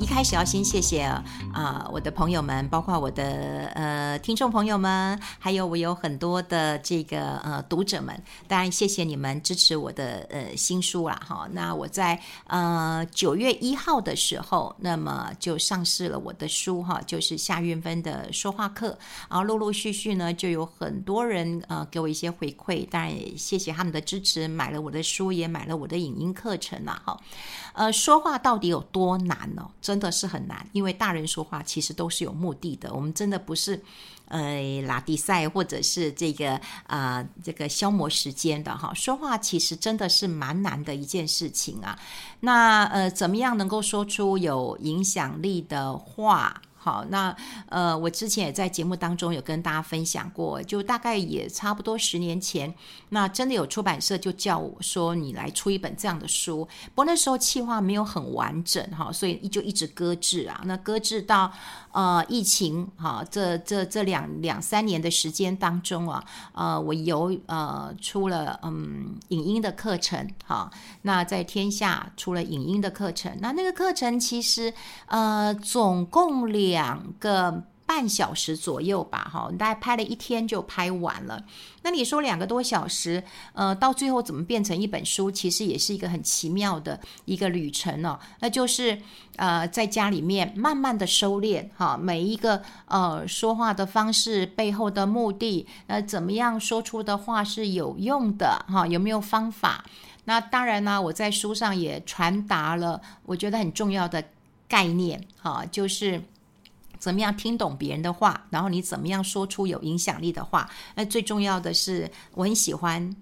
一开始要先谢谢啊、我的朋友们，包括我的呃听众朋友们，还有我有很多的这个呃读者们，当然谢谢你们支持我的呃新书啦哈。那我在呃九月一号的时候，那么就上市了我的书哈，就是夏韵芬的说话课，然后陆陆续续呢就有很多人呃给我一些回馈，当然也谢谢他们的支持，买了我的书，也买了我的影音课程了哈。呃，说话到底有多难呢？真的是很难，因为大人说话其实都是有目的的。我们真的不是，呃，拉迪赛或者是这个啊、这个消磨时间的哈。说话其实真的是蛮难的一件事情啊。那呃，怎么样能够说出有影响力的话？好，那呃，我之前也在节目当中有跟大家分享过，就大概也差不多十年前，那真的有出版社就叫我说你来出一本这样的书，不过那时候企划没有很完整哈，所以就一直搁置啊，那搁置到呃疫情哈，这这这两两三年的时间当中啊，呃，我有呃出了嗯影音的课程哈，那在天下出了影音的课程，那那个课程其实呃总共。两个半小时左右吧，哈，大概拍了一天就拍完了。那你说两个多小时，呃，到最后怎么变成一本书？其实也是一个很奇妙的一个旅程哦。那就是呃，在家里面慢慢的收敛，哈，每一个呃说话的方式背后的目的，呃，怎么样说出的话是有用的，哈，有没有方法？那当然呢，我在书上也传达了我觉得很重要的概念，哈，就是。怎么样听懂别人的话，然后你怎么样说出有影响力的话？那最重要的是，我很喜欢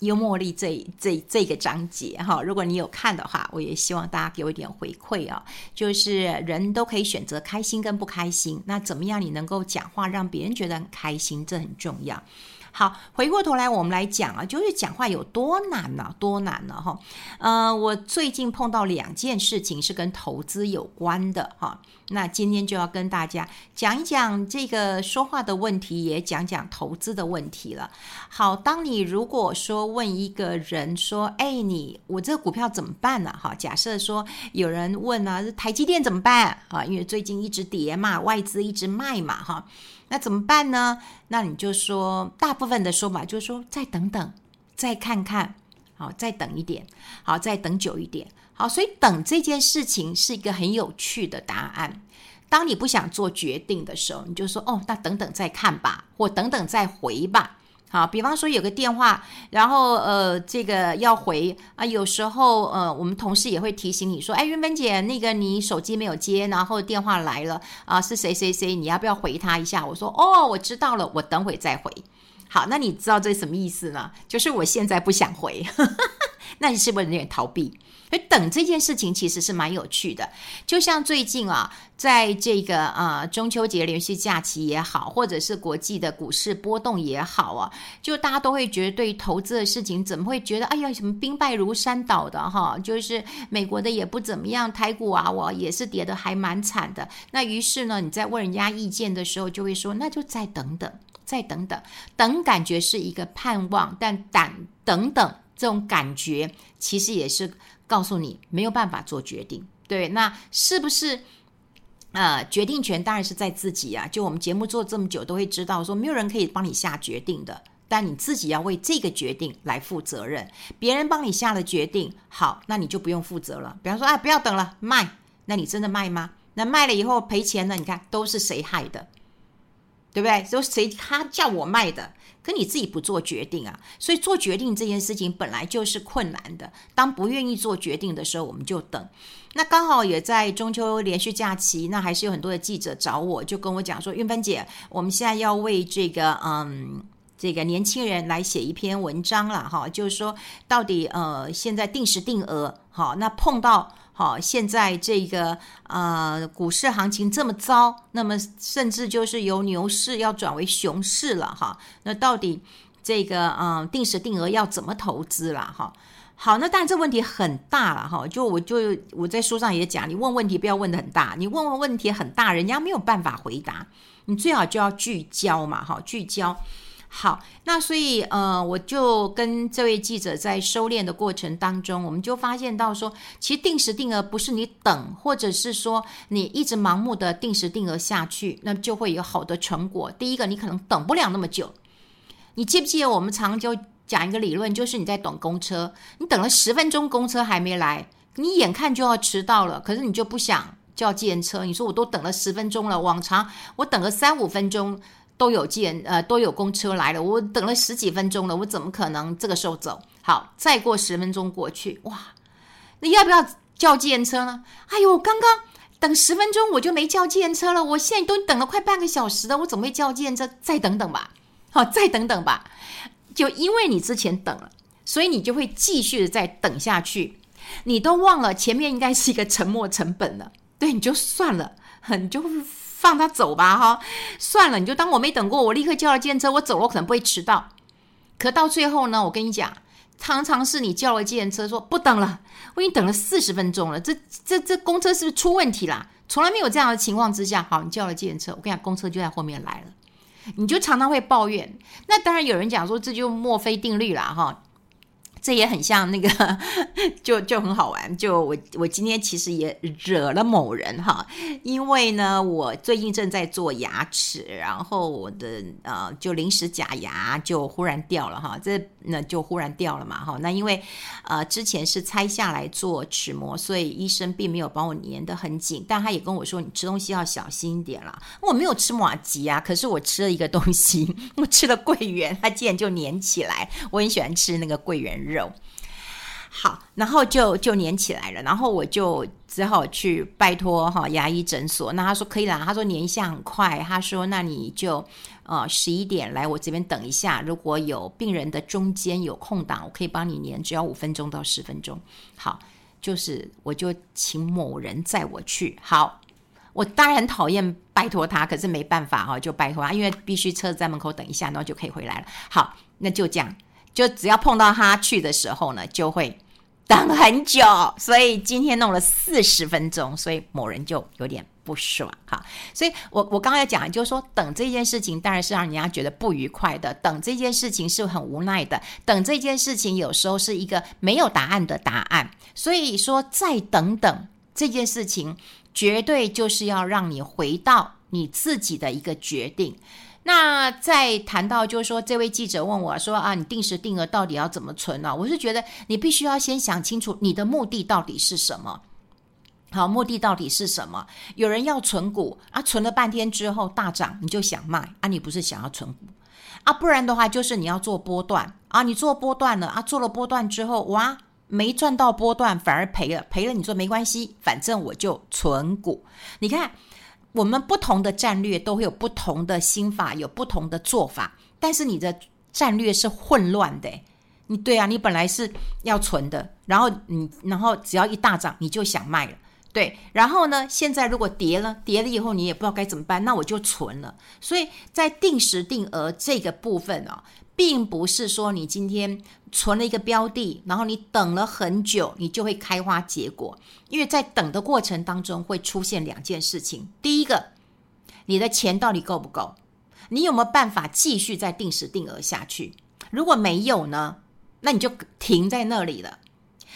幽默力这这这个章节哈。如果你有看的话，我也希望大家给我一点回馈啊。就是人都可以选择开心跟不开心，那怎么样你能够讲话让别人觉得很开心，这很重要。好，回过头来我们来讲啊，就是讲话有多难呢？多难呢？哈，呃，我最近碰到两件事情是跟投资有关的哈。那今天就要跟大家讲一讲这个说话的问题，也讲讲投资的问题了。好，当你如果说问一个人说：“哎，你我这个股票怎么办呢？”哈，假设说有人问啊，台积电怎么办啊？因为最近一直跌嘛，外资一直卖嘛，哈。那怎么办呢？那你就说，大部分的说法就是说，再等等，再看看，好，再等一点，好，再等久一点，好。所以等这件事情是一个很有趣的答案。当你不想做决定的时候，你就说，哦，那等等再看吧，或等等再回吧。好，比方说有个电话，然后呃，这个要回啊，有时候呃，我们同事也会提醒你说，哎，云芬姐，那个你手机没有接，然后电话来了啊，是谁谁谁，你要不要回他一下？我说，哦，我知道了，我等会再回。好，那你知道这什么意思呢？就是我现在不想回，那你是不是有点逃避？所以等这件事情其实是蛮有趣的，就像最近啊，在这个啊中秋节连续假期也好，或者是国际的股市波动也好啊，就大家都会觉得对于投资的事情，怎么会觉得哎呀什么兵败如山倒的哈？就是美国的也不怎么样，台股啊我也是跌得还蛮惨的。那于是呢，你在问人家意见的时候，就会说那就再等等，再等等，等感觉是一个盼望，但等等等这种感觉其实也是。告诉你没有办法做决定，对，那是不是？呃，决定权当然是在自己啊。就我们节目做这么久，都会知道说没有人可以帮你下决定的，但你自己要为这个决定来负责任。别人帮你下了决定，好，那你就不用负责了。比方说，啊，不要等了，卖，那你真的卖吗？那卖了以后赔钱呢？你看都是谁害的？对不对？都谁他叫我卖的？可你自己不做决定啊，所以做决定这件事情本来就是困难的。当不愿意做决定的时候，我们就等。那刚好也在中秋连续假期，那还是有很多的记者找我，就跟我讲说：“韵芬姐，我们现在要为这个嗯这个年轻人来写一篇文章了哈，就是说到底呃现在定时定额好，那碰到。”好，现在这个呃股市行情这么糟，那么甚至就是由牛市要转为熊市了哈。那到底这个嗯、呃、定时定额要怎么投资了哈？好，那当然这问题很大了哈。就我就我在书上也讲，你问问题不要问得很大，你问问问题很大，人家没有办法回答。你最好就要聚焦嘛哈，聚焦。好，那所以呃，我就跟这位记者在收敛的过程当中，我们就发现到说，其实定时定额不是你等，或者是说你一直盲目的定时定额下去，那就会有好的成果。第一个，你可能等不了那么久。你记不记得我们常就讲一个理论，就是你在等公车，你等了十分钟，公车还没来，你眼看就要迟到了，可是你就不想叫计程车。你说我都等了十分钟了，往常我等了三五分钟。都有见呃都有公车来了，我等了十几分钟了，我怎么可能这个时候走？好，再过十分钟过去，哇，那要不要叫计程车呢？哎呦，刚刚等十分钟我就没叫计程车了，我现在都等了快半个小时了，我怎么会叫计程车？再等等吧，好，再等等吧。就因为你之前等了，所以你就会继续的再等下去，你都忘了前面应该是一个沉没成本了，对，你就算了，你就。放他走吧，哈，算了，你就当我没等过，我立刻叫了计程车，我走了，我可能不会迟到。可到最后呢，我跟你讲，常常是你叫了计程车说不等了，我已经等了四十分钟了，这这这公车是不是出问题啦？从来没有这样的情况之下，好，你叫了计程车，我跟你讲，公车就在后面来了，你就常常会抱怨。那当然有人讲说这就墨菲定律啦，哈。这也很像那个，就就很好玩。就我我今天其实也惹了某人哈，因为呢，我最近正在做牙齿，然后我的呃就临时假牙就忽然掉了哈，这那就忽然掉了嘛哈。那因为呃之前是拆下来做齿模，所以医生并没有帮我粘得很紧，但他也跟我说，你吃东西要小心一点啦。我没有吃马吉啊，可是我吃了一个东西，我吃了桂圆，它竟然就粘起来。我很喜欢吃那个桂圆。肉好，然后就就粘起来了，然后我就只好去拜托哈牙医诊所。那他说可以啦，他说粘一下很快，他说那你就呃十一点来我这边等一下，如果有病人的中间有空档，我可以帮你粘，只要五分钟到十分钟。好，就是我就请某人载我去。好，我当然很讨厌拜托他，可是没办法哈，就拜托他，因为必须车子在门口等一下，然后就可以回来了。好，那就这样。就只要碰到他去的时候呢，就会等很久，所以今天弄了四十分钟，所以某人就有点不爽哈。所以我我刚才讲，就是说等这件事情当然是让人家觉得不愉快的，等这件事情是很无奈的，等这件事情有时候是一个没有答案的答案。所以说再等等这件事情，绝对就是要让你回到你自己的一个决定。那再谈到，就是说，这位记者问我说：“啊，你定时定额到底要怎么存呢、？”我是觉得你必须要先想清楚你的目的到底是什么。好，目的到底是什么？有人要存股啊，存了半天之后大涨，你就想卖啊？你不是想要存股啊？不然的话，就是你要做波段啊？你做波段了啊？做了波段之后，哇，没赚到波段，反而赔了，赔了，你说没关系，反正我就存股。你看。我们不同的战略都会有不同的心法，有不同的做法。但是你的战略是混乱的，你对啊，你本来是要存的，然后你然后只要一大涨，你就想卖了，对。然后呢，现在如果跌了，跌了以后你也不知道该怎么办，那我就存了。所以在定时定额这个部分哦。并不是说你今天存了一个标的，然后你等了很久，你就会开花结果。因为在等的过程当中会出现两件事情：第一个，你的钱到底够不够？你有没有办法继续再定时定额下去？如果没有呢，那你就停在那里了。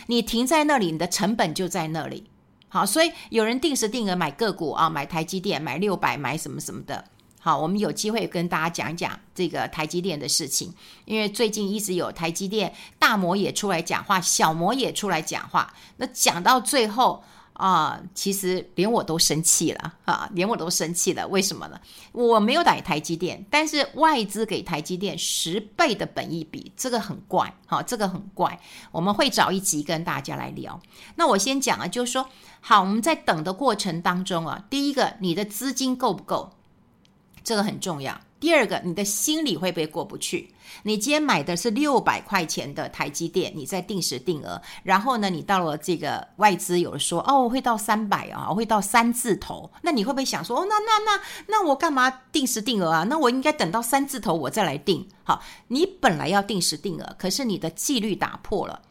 你停在那里，你的成本就在那里。好，所以有人定时定额买个股啊，买台积电，买六百，买什么什么的。好，我们有机会跟大家讲讲这个台积电的事情，因为最近一直有台积电大摩也出来讲话，小摩也出来讲话。那讲到最后啊，其实连我都生气了啊，连我都生气了。为什么呢？我没有买台积电，但是外资给台积电十倍的本益比，这个很怪，好，这个很怪。我们会找一集跟大家来聊。那我先讲啊，就是说，好，我们在等的过程当中啊，第一个，你的资金够不够？这个很重要。第二个，你的心里会不会过不去？你今天买的是六百块钱的台积电，你在定时定额，然后呢，你到了这个外资有说哦，会到三百啊，会到三字头，那你会不会想说哦，那那那那我干嘛定时定额啊？那我应该等到三字头我再来定。好，你本来要定时定额，可是你的纪律打破了，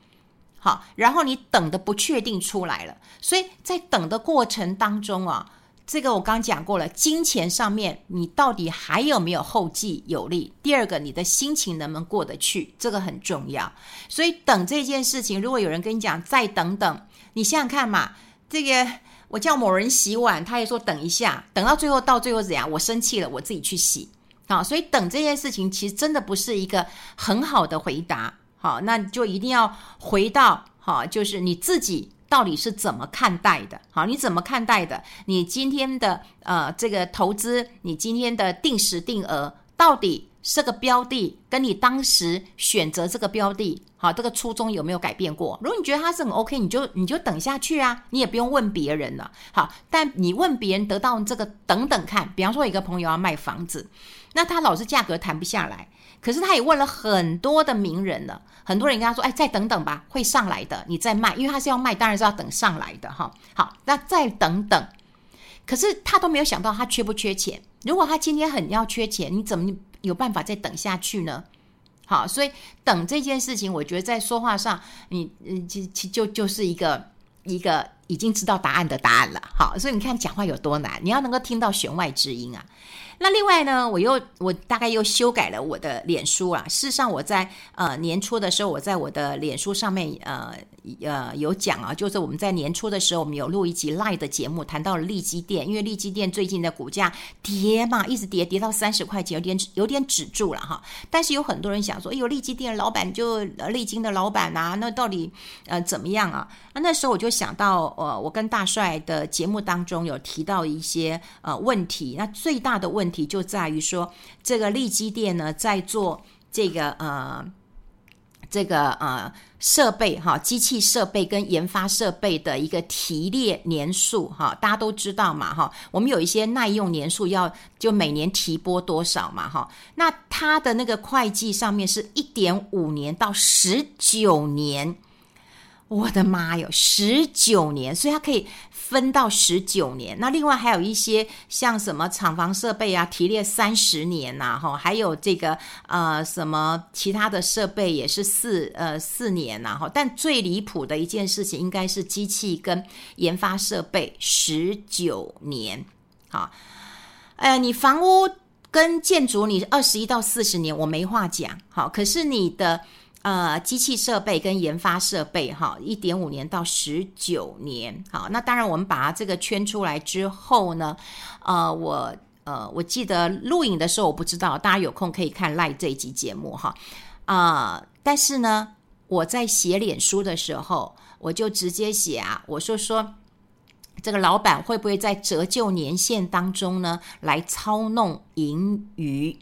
好，然后你等的不确定出来了，所以在等的过程当中啊。这个我刚讲过了，金钱上面你到底还有没有后继有力？第二个，你的心情能不能过得去？这个很重要。所以等这件事情，如果有人跟你讲再等等，你想想看嘛，这个我叫某人洗碗，他也说等一下，等到最后到最后怎样？我生气了，我自己去洗。好，所以等这件事情其实真的不是一个很好的回答。好，那就一定要回到好，就是你自己。到底是怎么看待的？好，你怎么看待的？你今天的呃这个投资，你今天的定时定额，到底这个标的跟你当时选择这个标的，好，这个初衷有没有改变过？如果你觉得它是很 OK，你就你就等下去啊，你也不用问别人了。好，但你问别人得到这个等等看，比方说一个朋友要卖房子，那他老是价格谈不下来。可是他也问了很多的名人了，很多人跟他说：“哎，再等等吧，会上来的，你再卖，因为他是要卖，当然是要等上来的哈。”好，那再等等。可是他都没有想到他缺不缺钱。如果他今天很要缺钱，你怎么有办法再等下去呢？好，所以等这件事情，我觉得在说话上，你嗯，其其就就是一个一个已经知道答案的答案了。好，所以你看讲话有多难，你要能够听到弦外之音啊。那另外呢，我又我大概又修改了我的脸书啊。事实上，我在呃年初的时候，我在我的脸书上面呃呃有讲啊，就是我们在年初的时候，我们有录一集 Live 的节目，谈到了利基电，因为利基电最近的股价跌嘛，一直跌跌到三十块钱，有点有点止住了哈。但是有很多人想说，哎呦，力积电老板就呃利金的老板啊，那到底呃怎么样啊？那那时候我就想到，呃，我跟大帅的节目当中有提到一些呃问题，那最大的问问。题就在于说，这个力积电呢，在做这个呃，这个呃设备哈，机器设备跟研发设备的一个提列年数哈，大家都知道嘛哈，我们有一些耐用年数要就每年提拨多少嘛哈，那它的那个会计上面是一点五年到十九年。我的妈哟，十九年，所以它可以分到十九年。那另外还有一些像什么厂房设备啊，提列三十年呐，哈，还有这个呃什么其他的设备也是四呃四年呐，哈。但最离谱的一件事情应该是机器跟研发设备十九年，好，呃，你房屋跟建筑你二十一到四十年我没话讲，好，可是你的。呃，机器设备跟研发设备，哈，一点五年到十九年，好，那当然我们把它这个圈出来之后呢，呃，我呃，我记得录影的时候我不知道，大家有空可以看赖这一集节目哈，啊、但是呢，我在写脸书的时候，我就直接写啊，我说说这个老板会不会在折旧年限当中呢，来操弄盈余？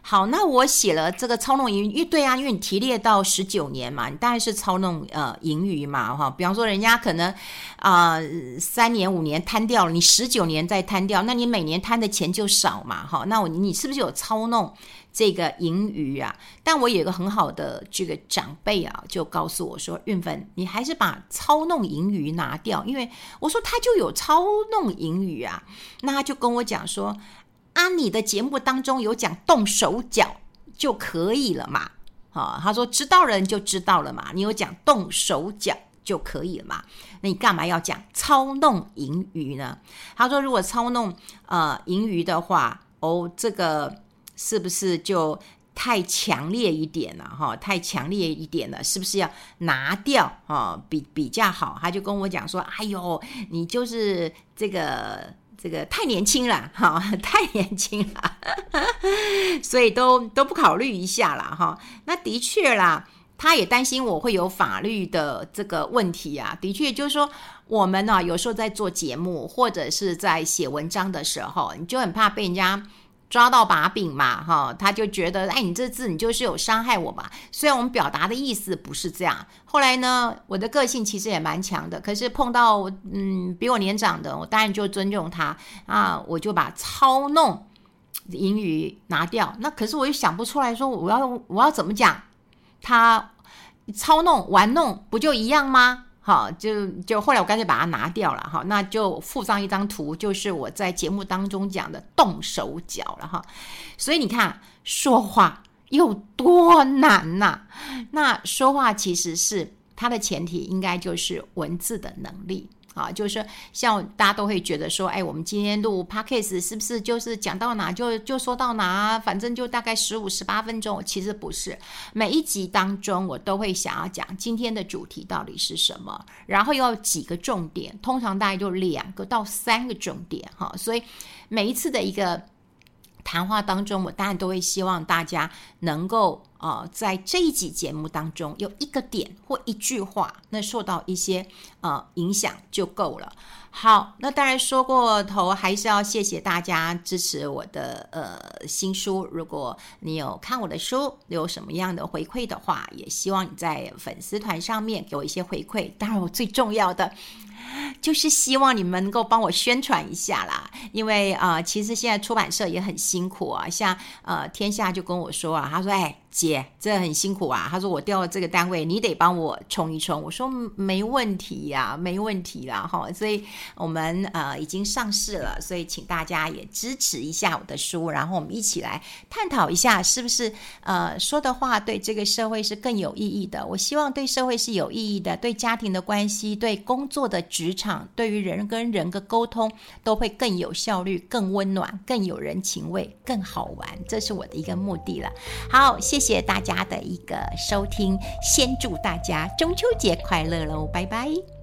好，那我写了这个操弄盈余，对啊，因为你提列到十九年嘛，你当然是操弄呃盈余嘛，哈。比方说，人家可能啊、三年五年摊掉了，你十九年再摊掉，那你每年摊的钱就少嘛，哈。那我你是不是有操弄这个盈余啊？但我有一个很好的这个长辈啊，就告诉我说，韵芬，你还是把操弄盈余拿掉，因为我说他就有操弄盈余啊，那他就跟我讲说。啊，你的节目当中有讲动手脚就可以了嘛？啊，他说知道人就知道了嘛。你有讲动手脚就可以了嘛？那你干嘛要讲操弄盈余呢？他说如果操弄呃盈余的话，哦，这个是不是就太强烈一点了？哈，太强烈一点了，是不是要拿掉啊？比比较好。他就跟我讲说，哎呦，你就是这个。这个太年轻了，哈，太年轻了，所以都都不考虑一下了，哈。那的确啦，他也担心我会有法律的这个问题啊。的确，就是说我们呢，有时候在做节目或者是在写文章的时候，你就很怕被人家。抓到把柄嘛，哈，他就觉得，哎，你这字你就是有伤害我嘛。虽然我们表达的意思不是这样。后来呢，我的个性其实也蛮强的，可是碰到嗯比我年长的，我当然就尊重他啊，我就把操弄盈余拿掉。那可是我又想不出来说我要我要怎么讲，他操弄玩弄不就一样吗？好，就就后来我干脆把它拿掉了哈，那就附上一张图，就是我在节目当中讲的动手脚了哈。所以你看，说话有多难呐？那说话其实是它的前提，应该就是文字的能力。啊，就是像大家都会觉得说，哎，我们今天录 Podcast 是不是就是讲到哪就就说到哪，反正就大概十五十八分钟。其实不是，每一集当中我都会想要讲今天的主题到底是什么，然后又有几个重点，通常大概就两个到三个重点哈。所以每一次的一个谈话当中，我当然都会希望大家能够。呃，在这一集节目当中，有一个点或一句话，那受到一些呃影响就够了。好，那当然说过头，还是要谢谢大家支持我的呃新书。如果你有看我的书，有什么样的回馈的话，也希望你在粉丝团上面给我一些回馈。当然，我最重要的就是希望你们能够帮我宣传一下啦，因为啊、其实现在出版社也很辛苦啊，像呃天下就跟我说啊，他说哎。姐，这很辛苦啊。他说我调了这个单位，你得帮我冲一冲。我说没问题呀、啊，没问题啦，哈。所以我们呃已经上市了，所以请大家也支持一下我的书，然后我们一起来探讨一下，是不是呃说的话对这个社会是更有意义的。我希望对社会是有意义的，对家庭的关系，对工作的职场，对于人跟人的沟通都会更有效率、更温暖、更有人情味、更好玩。这是我的一个目的了。好，谢谢。谢谢大家的一个收听，先祝大家中秋节快乐喽，拜拜。